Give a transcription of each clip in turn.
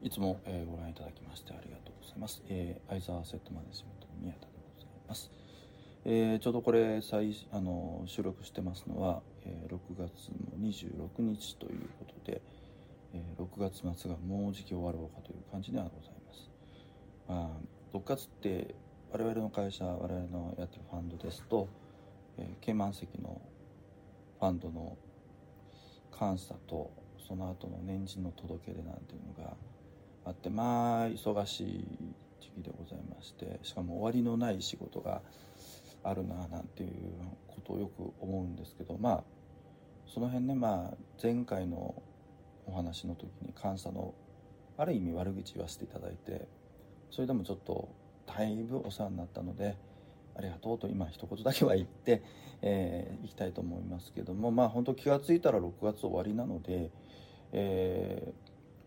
いつも、えー、ご覧いただきましてありがとうございます。えー、相沢セットマネジメントの宮田でございます。えー、ちょうどこれ再あの収録してますのは、えー、6月の26日ということで、えー、6月末がもうじき終わろうかという感じではございます。まあ、6月って我々の会社我々のやってるファンドですと、えー、ケイマン石のファンドの監査とその後の年次の届け出なんていうのがあってまあ忙しい時期でございましてしかも終わりのない仕事があるななんていうことをよく思うんですけどまあその辺ねまあ前回のお話の時に監査のある意味悪口言わせていただいてそれでもちょっとだいぶお世話になったのでありがとうと今一言だけは言って、えー、いきたいと思いますけどもまあ本当気が付いたら6月終わりなので、え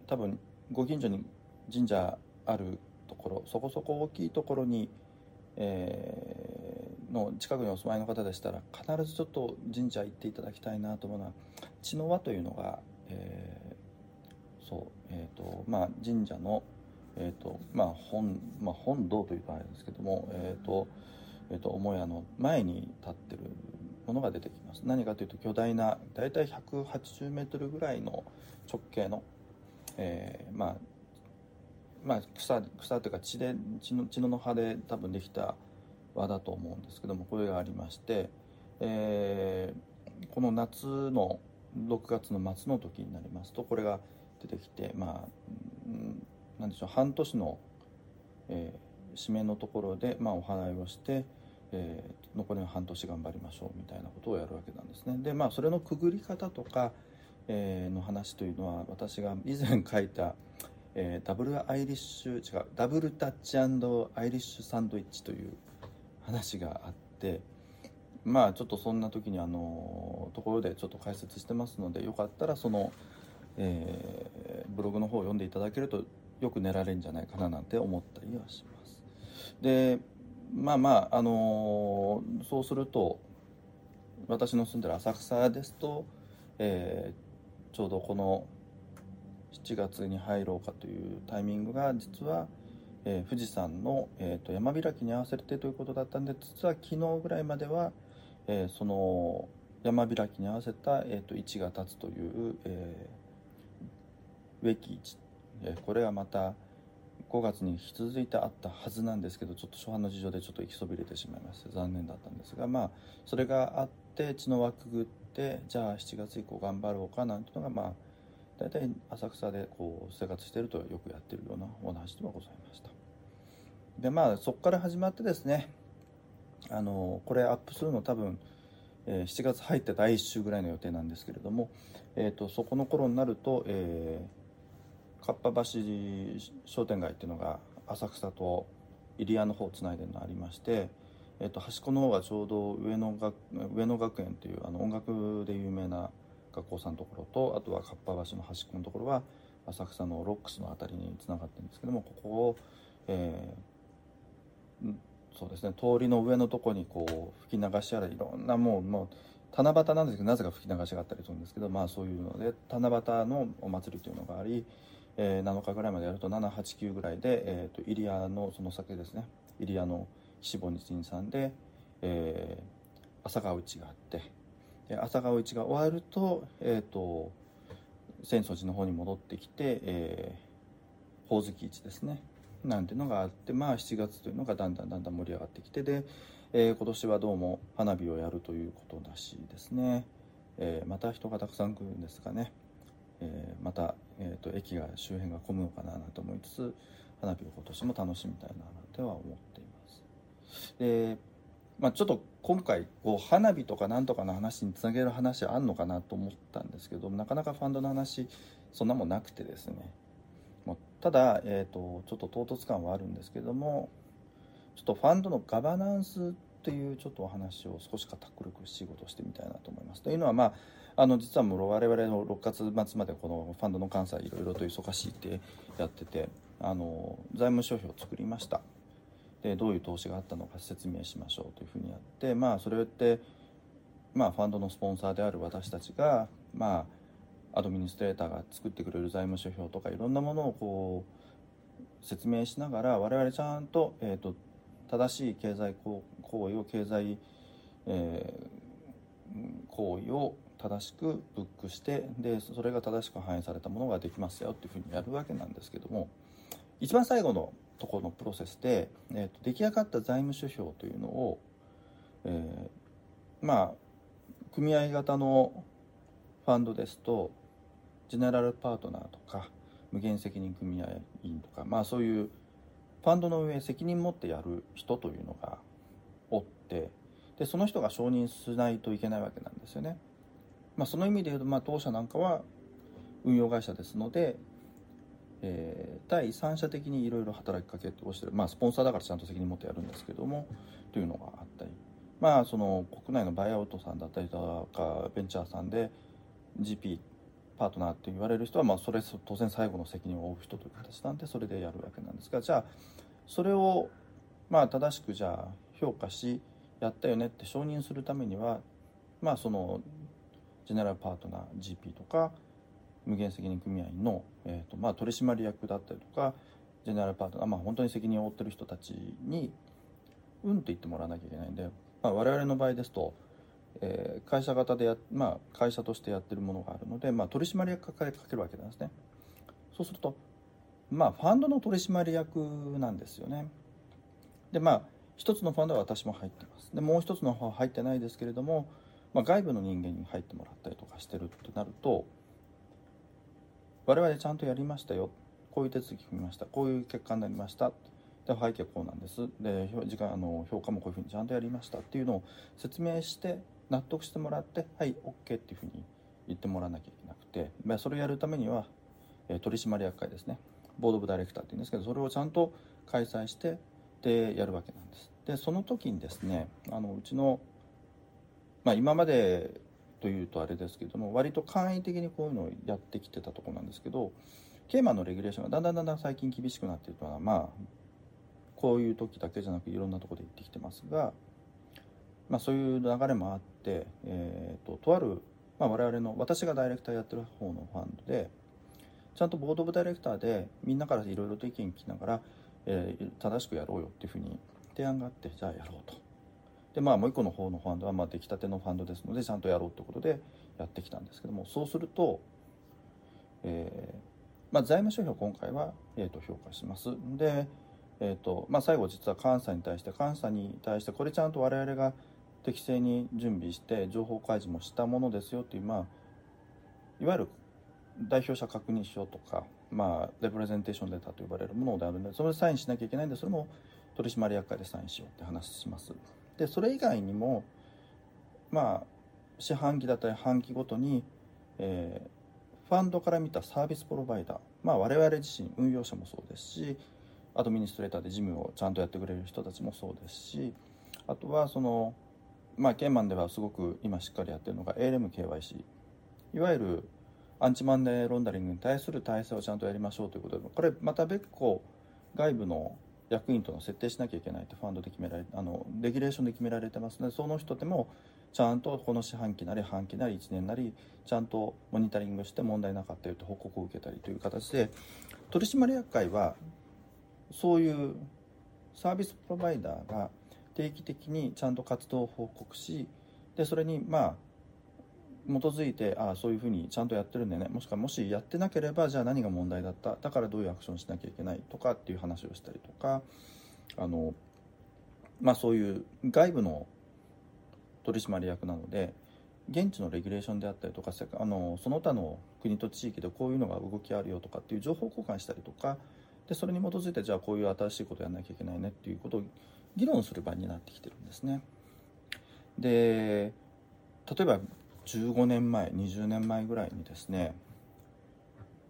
ー、多分ご近所に神社あるところそこそこ大きいところに、えー、の近くにお住まいの方でしたら必ずちょっと神社行っていただきたいなと思うのは茅の輪というのが、えー、そうえっ、ー、とまあ神社のえーとまあ本まあ、本堂というとあれですけども、えーとえーと、母屋の前に立ってるものが出てきます。何かというと巨大な大体180メートルぐらいの直径の、えー、まあまあ草草というか血で血の血の葉で多分できた輪だと思うんですけどもこれがありまして、えー、この夏の6月の末の時になりますとこれが出てきてまあ何でしょう半年の、えー、締めのところで、まあ、お祓いをして、えー、残りの半年頑張りましょうみたいなことをやるわけなんですね。でまあそれのくぐり方とか、えー、の話というのは私が以前書いた、えー、ダブルアイリッシュ違うダブルタッチアイリッシュサンドイッチという話があってまあちょっとそんな時にあのところでちょっと解説してますのでよかったらその、えー、ブログの方を読んでいただけるとよく寝られるんじゃないかななんて思ったりはします。でまあまああの、そうすると私の住んでる浅草ですと、えー、ちょうどこの7月に入ろうかというタイミングが実は、えー、富士山の、えーと、山開きに合わせてということだったんで実は昨日ぐらいまでは、えー、その山開きに合わせた、えーと、位置が立つという、えー、植木市。えこれがまた5月に引き続いてあったはずなんですけどちょっと初版の事情でちょっと行きそびれてしまいまして残念だったんですがまあそれがあって血の輪くぐってじゃあ7月以降頑張ろうかなんていうのがまあ大体浅草でこう生活してるとよくやってるようなお話ではございました。でまあそこから始まってですねあのこれアップするの多分、えー、7月入って第1週ぐらいの予定なんですけれども、えーと、そこの頃になると、えーかっぱ橋商店街っていうのが浅草と入谷の方をつないでるのありまして、えー、と端っこの方はちょうど上野学上野学園というあの音楽で有名な学校さんのところとあとはかっぱ橋の端っこのところは浅草のロックスの辺りにつながってるんですけどもここを、えー、そうですね通りの上のとこにこう吹き流しあるいろんなもうもう七夕なんですけどなぜか吹き流しがあったりするんですけどまあそういうので七夕のお祭りというのがありえー、7日ぐらいまでやると789ぐらいで、えーと、入谷のその酒ですね。入谷の岸本日さんで、えー、朝顔市があってで朝顔市が終わると,、えーと、浅草寺の方に戻ってきて、えー、ほおずき市ですね。なんていうのがあってまあ7月というのがだんだんだんだん盛り上がってきてで、えー、今年はどうも花火をやるということらしいですね、えー、また人がたくさん来るんですかね。えー、また、えーと、駅が周辺が混むのかなと思いつつ花火を今年も楽しみたいななんては思っています。で、まあ、ちょっと今回こう花火とかなんとかの話につなげる話あんのかなと思ったんですけどなかなかファンドの話そんなもんなくてですねもうただ、えーと、ちょっと唐突感はあるんですけどもちょっとファンドのガバナンスというちょっとお話を少し堅苦しいことをしてみたいなと思います。というのはまああの実はもう我々の6月末までこのファンドの監査いろいろと忙しいってやっててあの財務諸表を作りましたでどういう投資があったのか説明しましょうというふうにやってまあそれってまあファンドのスポンサーである私たちがまあアドミニストレーターが作ってくれる財務諸表とかいろんなものをこう説明しながら我々ちゃんと,、えーと、正しい経済行為を経済、え、行為を正しくブックしてでそれが正しく反映されたものができますよっていうふうにやるわけなんですけども一番最後のところのプロセスで、えーと、出来上がった財務諸表というのを、えー、まあ組合型のファンドですとジェネラルパートナーとか無限責任組合員とかまあそういうファンドの運営責任持ってやる人というのがおってでその人が承認しないといけないわけなんですよね。まあ、その意味で言うと、まあ、当社なんかは運用会社ですので、えー、第三者的にいろいろ働きかけをしてる、まあ、スポンサーだからちゃんと責任持ってやるんですけどもというのがあったり、まあ、その国内のバイアウトさんだったりとかベンチャーさんで GP パートナーって言われる人は、まあ、それ当然最後の責任を負う人という形なんでそれでやるわけなんですがじゃあそれをまあ正しくじゃあ評価しやったよねって承認するためにはまあそのジェネラルパートナー GP とか無限責任組合の、えーとまあ、取締役だったりとかジェネラルパートナー、まあ、本当に責任を負ってる人たちにうんって言ってもらわなきゃいけないんで、まあ、我々の場合ですと、えー、会社型でや、まあ、会社としてやってるものがあるので、まあ、取締役がかけるわけなんですね。そうするとまあファンドの取締役なんですよね。でまあ一つのファンドは私も入ってます。でもう一つの方は入ってないですけれどもまあ、外部の人間に入ってもらったりとかしてるってなると我々ちゃんとやりましたよこういう手続き踏みましたこういう結果になりましたで背景こうなんですで時間あの評価もこういうふうにちゃんとやりましたっていうのを説明して納得してもらってはい OK っていうふうに言ってもらわなきゃいけなくて、まあ、それをやるためには、え取締役会ですね。ボード・オブ・ダイレクターっていうんですけどそれをちゃんと開催してでやるわけなんです。でその時にですねあのうちのまあ、今までというとあれですけども割と簡易的にこういうのをやってきてたとこなんですけどケーマのレギュレーションがだんだんだんだん最近厳しくなっているのはまあこういう時だけじゃなくいろんなとこで言ってきてますが、まあ、そういう流れもあって、えーと、とある、まあ、我々の私がダイレクターやってる方のファンドでちゃんとボード・オブ・ダイレクターでみんなからいろいろと意見聞きながら、えー、正しくやろうよっていうふうに提案があってじゃあやろうと。でまあもう一個の方のファンドはまあ出来たてのファンドですのでちゃんとやろうということでやってきたんですけどもそうすると、えーまあ、財務諸表今回は、えー、と評価しますで、えーとまあ、最後実は監査に対して監査に対してこれちゃんと我々が適正に準備して情報開示もしたものですよっていうまあいわゆる代表者確認書とか、まあ、レプレゼンテーションデータと呼ばれるものであるのでそれでサインしなきゃいけないんでそれも取締役会でサインしようって話します。でそれ以外にもまあ四半期だったり半期ごとに、えー、ファンドから見たサービスプロバイダーまあ我々自身運用者もそうですしアドミニストレーターで事務をちゃんとやってくれる人たちもそうですしあとはそのまあケンマンではすごく今しっかりやってるのが ALMKYC いわゆるアンチマンデーロンダリングに対する体制をちゃんとやりましょうということでこれまた別個外部の役員との設定しなきゃいけないってファンドで決められあのレギュレーションで決められてます。のでその人でもちゃんとこの四半期なり半期なり1年なりちゃんとモニタリングして問題なかったよと報告を受けたりという形で取締役会はそういうサービスプロバイダーが定期的にちゃんと活動を報告しでそれにまあづいてああそういうふうにちゃんとやってるんだよねもしくはもしやってなければじゃあ何が問題だった？だからどういうアクションしなきゃいけないとかっていう話をしたりとかあの、まあ、そういう外部の取締役なので現地のレギュレーションであったりとかあのその他の国と地域でこういうのが動きあるよとかっていう情報交換したりとかでそれに基づいてじゃあこういう新しいことをやらなきゃいけないねっていうことを議論する場になってきてるんですね。で例えば15年前20年前ぐらいにですね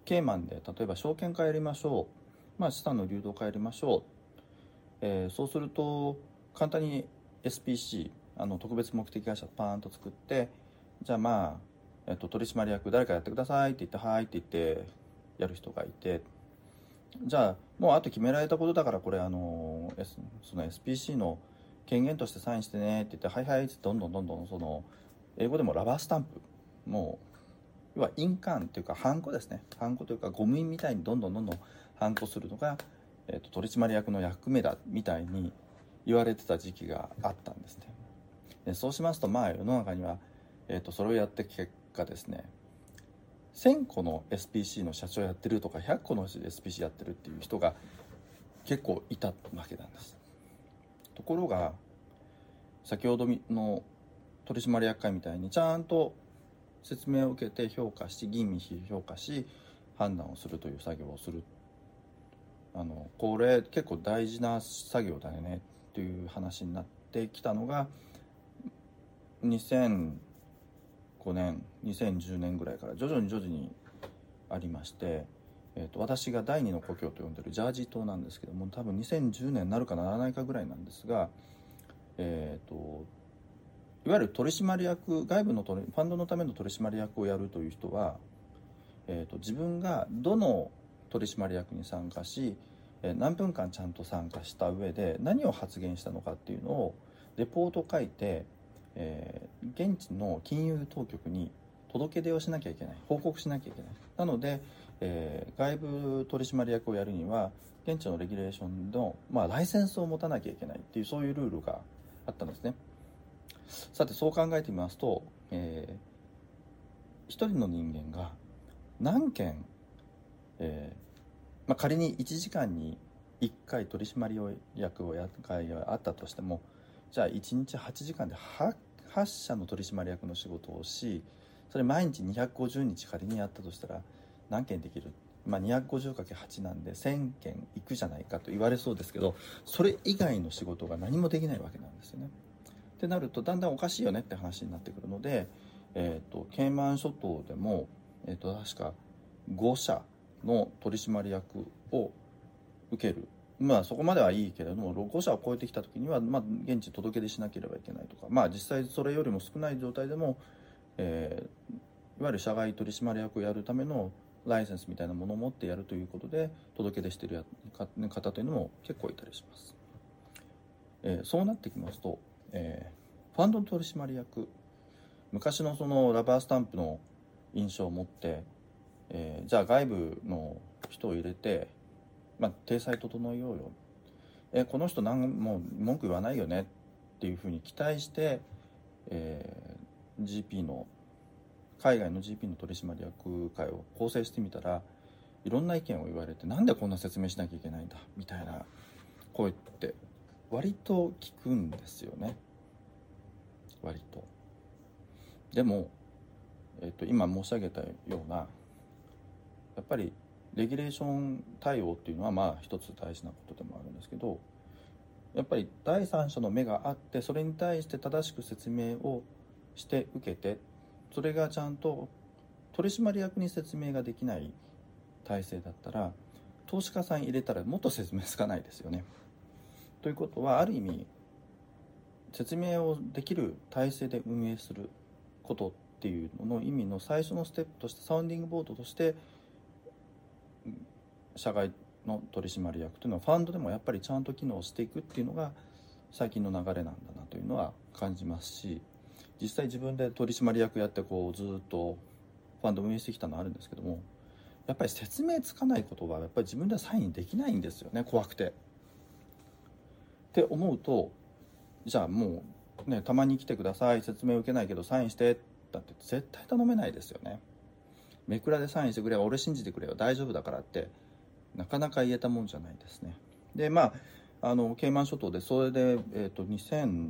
ケーマンで例えば証券化やりましょう、まあ、資産の流動化やりましょう、えー、そうすると簡単に SPC あの特別目的会社パーンと作ってじゃあまあ、えっと、取締役誰かやってくださいって言って「はい」って言ってやる人がいて。じゃあもうあと決められたことだからこれあの、S、その SPC の権限としてサインしてねって言って「はいはい」ってどんどんどんどんその英語でもラバースタンプ。もう要は印鑑というかハンコですね。ハンコというかゴム印みたいにどんどんどんどんハンコするのが、えーと、取締役の役目だみたいに言われてた時期があったんですね。でそうしますとまあ世の中には、えーと、それをやって結果ですね1000個の SPC の社長やってるとか100個の SPC やってるっていう人が結構いたわけなんです。ところが先ほどの取締役会みたいにちゃんと説明を受けて評価し吟味し評価し判断をするという作業をする。あのこれ結構大事な作業だよねっていう話になってきたのが2005年2010年ぐらいから徐々に徐々にありまして、えーと、私が第二の故郷と呼んでるジャージー島なんですけども多分2010年になるかならないかぐらいなんですが、えーといわゆる取締役外部のファンドのための取締役をやるという人は、えーと、自分がどの取締役に参加し何分間ちゃんと参加した上で何を発言したのかっていうのをレポート書いて、えー、現地の金融当局に届け出をしなきゃいけない報告しなきゃいけないなので、えー、外部取締役をやるには現地のレギュレーションの、まあ、ライセンスを持たなきゃいけないっていうそういうルールがあったんですね。さてそう考えてみますと、えー、一人の人間が何件、えーまあ、仮に1時間に1回取締役をや会があったとしてもじゃあ1日8時間で 8, 8社の取締役の仕事をしそれ毎日250日仮にやったとしたら何件できる？まあ、250×8 なんで1000件いくじゃないかと言われそうですけどそれ以外の仕事が何もできないわけなんですよね。ってなるとだんだんおかしいよねって話になってくるので、えーと、ケイマン諸島でも、えーと、確か5社の取締役を受けるまあそこまではいいけれども5社を超えてきた時には、まあ、現地届け出しなければいけないとかまあ実際それよりも少ない状態でも、えー、いわゆる社外取締役をやるためのライセンスみたいなものを持ってやるということで届け出してる方というのも結構いたりします。えー、そうなってきますとえー、ファンドの取締役。昔のそのラバースタンプの印象を持って、えー、じゃあ外部の人を入れて、まあ、体裁整えようよ、えー、この人何も文句言わないよねっていうふうに期待して、えー、GP の海外の GP の取締役会を構成してみたらいろんな意見を言われてなんでこんな説明しなきゃいけないんだみたいな声って割と聞くんですよね割とでも、えっと、今申し上げたようなやっぱりレギュレーション対応っていうのはまあ一つ大事なことでもあるんですけどやっぱり第三者の目があってそれに対して正しく説明をして受けてそれがちゃんと取締役に説明ができない体制だったら投資家さん入れたらもっと説明つかないですよね。ということはある意味説明をできる体制で運営することっていうのの意味の最初のステップとしてサウンディングボードとして社外の取締役というのはファンドでもやっぱりちゃんと機能していくっていうのが最近の流れなんだなというのは感じますし実際自分で取締役やってこうずっとファンド運営してきたのあるんですけどもやっぱり説明つかないことはやっぱり自分ではサインできないんですよね怖くて。って思うとじゃあもうねたまに来てください説明受けないけどサインしてだって絶対頼めないですよね。めくらでサインしてくれ俺信じてくれよ大丈夫だからってなかなか言えたもんじゃないですね。でまああのケイマン諸島でそれで、えーと、2017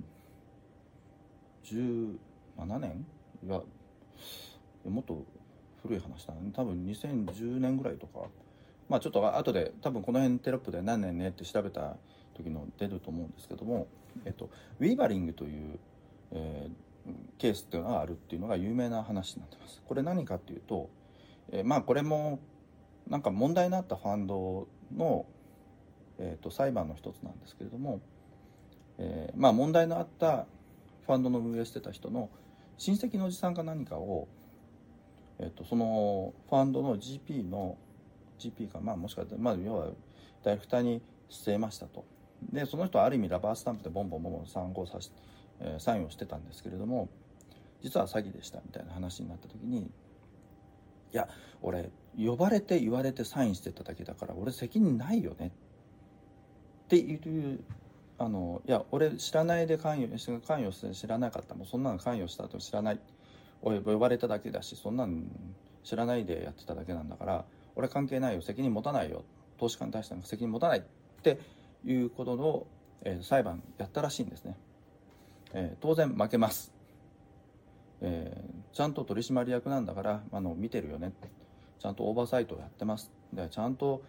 年いやもっと古い話だね。多分2010年ぐらいとか。まあちょっと後で多分この辺テロップで何年ねって調べた時の出ると思うんですけども、えっと、ウィーバリングという、えー、ケースっていうのがあるっていうのが有名な話になってます。これ何かっていうと、えー、まあこれもなんか問題になったファンドの、えーと、裁判の一つなんですけれども、えー、まあ問題のあったファンドの運営してた人の親戚のおじさんか何かを、えーと、そのファンドの GP の GP かまあもしかしたらまあ要はダイレクターに据えましたとでその人はある意味ラバースタンプでボンボンボンボン参考さし、えー、サインをしてたんですけれども実は詐欺でしたみたいな話になった時にいや俺呼ばれて言われてサインしてただけだから俺責任ないよねっていうあのいや俺知らないで関与関与して知らなかった。もうそんなの関与したと知らない。俺呼ばれただけだしそんなの知らないでやってただけなんだから俺関係ないよ。責任持たないよ。投資家に対しての責任持たないっていうことの、えー、裁判やったらしいんですね、えー、当然負けます、えー、ちゃんと取締役なんだからあの見てるよね。ちゃんとオーバーサイトをやってます。でちゃんと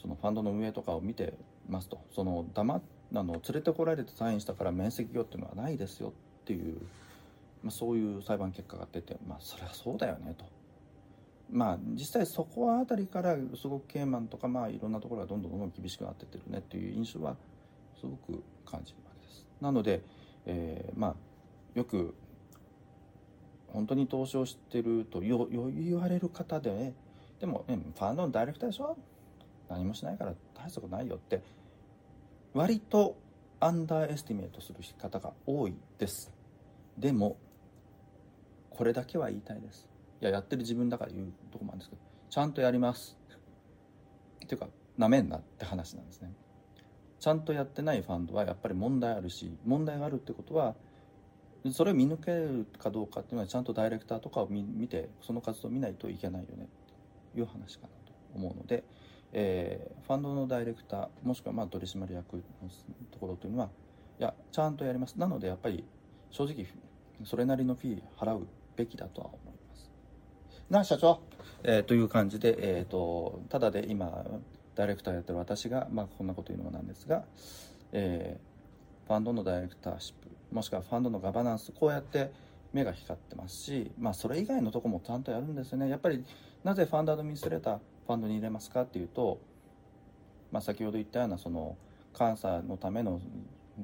そのファンドの運営とかを見てますと。その黙あの連れてこられてサインしたから面積業っていうのはないですよっていう、まあ、そういう裁判結果が出てまあそりゃそうだよねと。まあ実際そこらあたりからすごくケイマンとかまあいろんなところがどんどんどんどん厳しくなってってるねっていう印象はすごく感じるわけです。なので、えー、まあよく本当に投資をしてるとよよ言われる方で、ねでも、ね、ファンドのダイレクターでしょ何もしないから大したことないよって割と underestimate する方が多いですでもこれだけは言いたいですいややってる自分だから言うとこもあるんですけどちゃんとやります。っていうかなめんなって話なんですね。ちゃんとやってないファンドはやっぱり問題あるし問題があるってことはそれを見抜けるかどうかっていうのはちゃんとダイレクターとかを見てその活動を見ないといけないよね。っていう話かなと思うので、えー、ファンドのダイレクターもしくはまあ取締役のところというのはいやちゃんとやります。なのでやっぱり正直それなりのフィー払うべきだとは思な社長、えー、という感じで、えーと、ただで今ダイレクターやってる私が、まあ、こんなこと言うのもなんですが、えー、ファンドのダイレクターシップもしくはファンドのガバナンスこうやって目が光ってますし、まあ、それ以外のとこもちゃんとやるんですよね。やっぱりなぜファンドアドミニストレーターファンドに入れますかっていうと、まあ、先ほど言ったようなその監査のための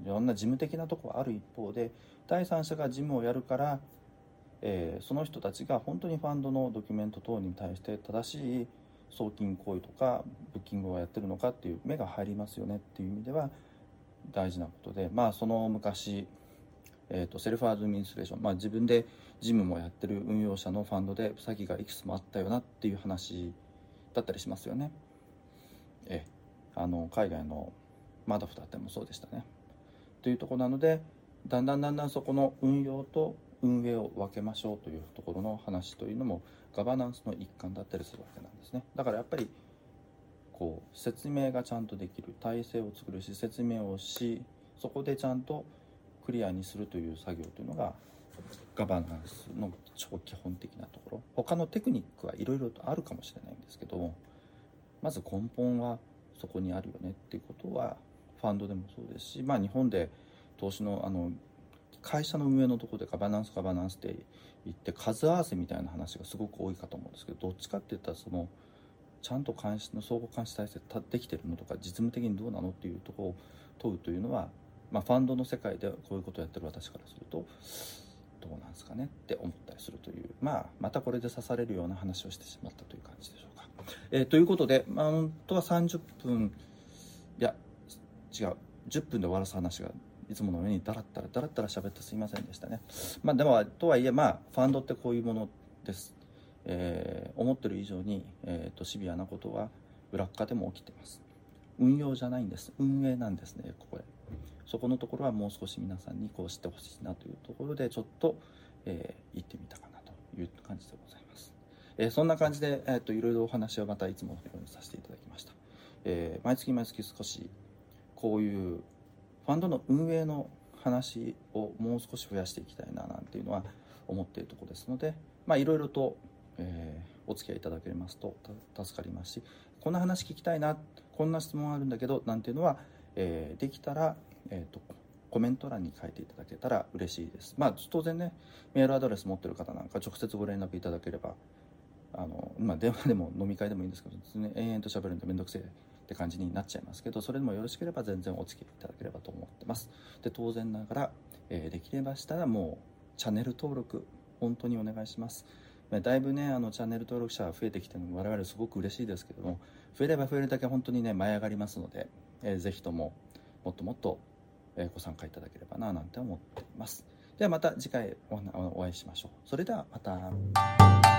いろんな事務的なところある一方で第三者が事務をやるから、えー、その人たちが本当にファンドのドキュメント等に対して正しい送金行為とかブッキングをやってるのかっていう目が入りますよねっていう意味では大事なことでまあその昔えーと、セルフアドミニストレーション、まあ、自分で事務もやってる運用者のファンドで詐欺がいくつもあったよなっていう話だったりしますよね。えあの海外のマドフだってもそうでしたね。というとこなのでだんだんだんだんそこの運用と運営を分けましょうというところの話というのもガバナンスの一環だったりするわけなんですね。だからやっぱりこう説明がちゃんとできる体制を作るし説明をしそこでちゃんとクリアにするという作業というのがガバナンスの超基本的なところ他のテクニックはいろいろとあるかもしれないんですけどまず根本はそこにあるよねっていうことはファンドでもそうですし、まあ、日本で投資のあの会社の運営のところでガバナンスガバナンスって言って数合わせみたいな話がすごく多いかと思うんですけどどっちかって言ったらそのちゃんと監視の相互監視体制できてるのとか実務的にどうなのっていうところを問うというのはまあ、ファンドの世界でこういうことをやってる私からするとどうなんですかねって思ったりするという、まあ、またこれで刺されるような話をしてしまったという感じでしょうか。えー、ということで、まあ、本当は30分いや違う10分で終わらす話がいつものようにだらったらだらったら喋ってすいませんでしたね。まあ、でもとはいえ、まあ、ファンドってこういうものです。えー、思ってる以上に、えーと、シビアなことは裏側でも起きてます。運用じゃないんです。運営なんですね、ここへ。そこのところはもう少し皆さんにこう知ってほしいなというところでちょっと、えー、行ってみたかなという感じでございます。えー、そんな感じで、えーと、いろいろお話をまたいつものようにさせていただきました。えー、毎月毎月少しこういうファンドの運営の話をもう少し増やしていきたいななんていうのは思っているところですので、まあ、いろいろと、えー、お付き合いいただけますと助かりますしこんな話聞きたいなこんな質問あるんだけどなんていうのは、えー、できたらえーと、コメント欄に書いていただけたら嬉しいです。まあ、当然ね、メールアドレス持ってる方なんか直接ご連絡いただければ、あの、まあ、電話でも飲み会でもいいんですけど、ね、延々と喋るんでめんどくせえって感じになっちゃいますけど、それでもよろしければ全然お付き合いいただければと思ってます。で、当然ながら、えー、できればしたらもう、チャンネル登録、本当にお願いします。だいぶね、あの、チャンネル登録者が増えてきてるの我々すごく嬉しいですけども、増えれば増えるだけ本当にね、舞い上がりますので、えー、ぜひとも、もっともっとえご参加いただければななんて思っています。ではまた次回お会いしましょう。それではまた。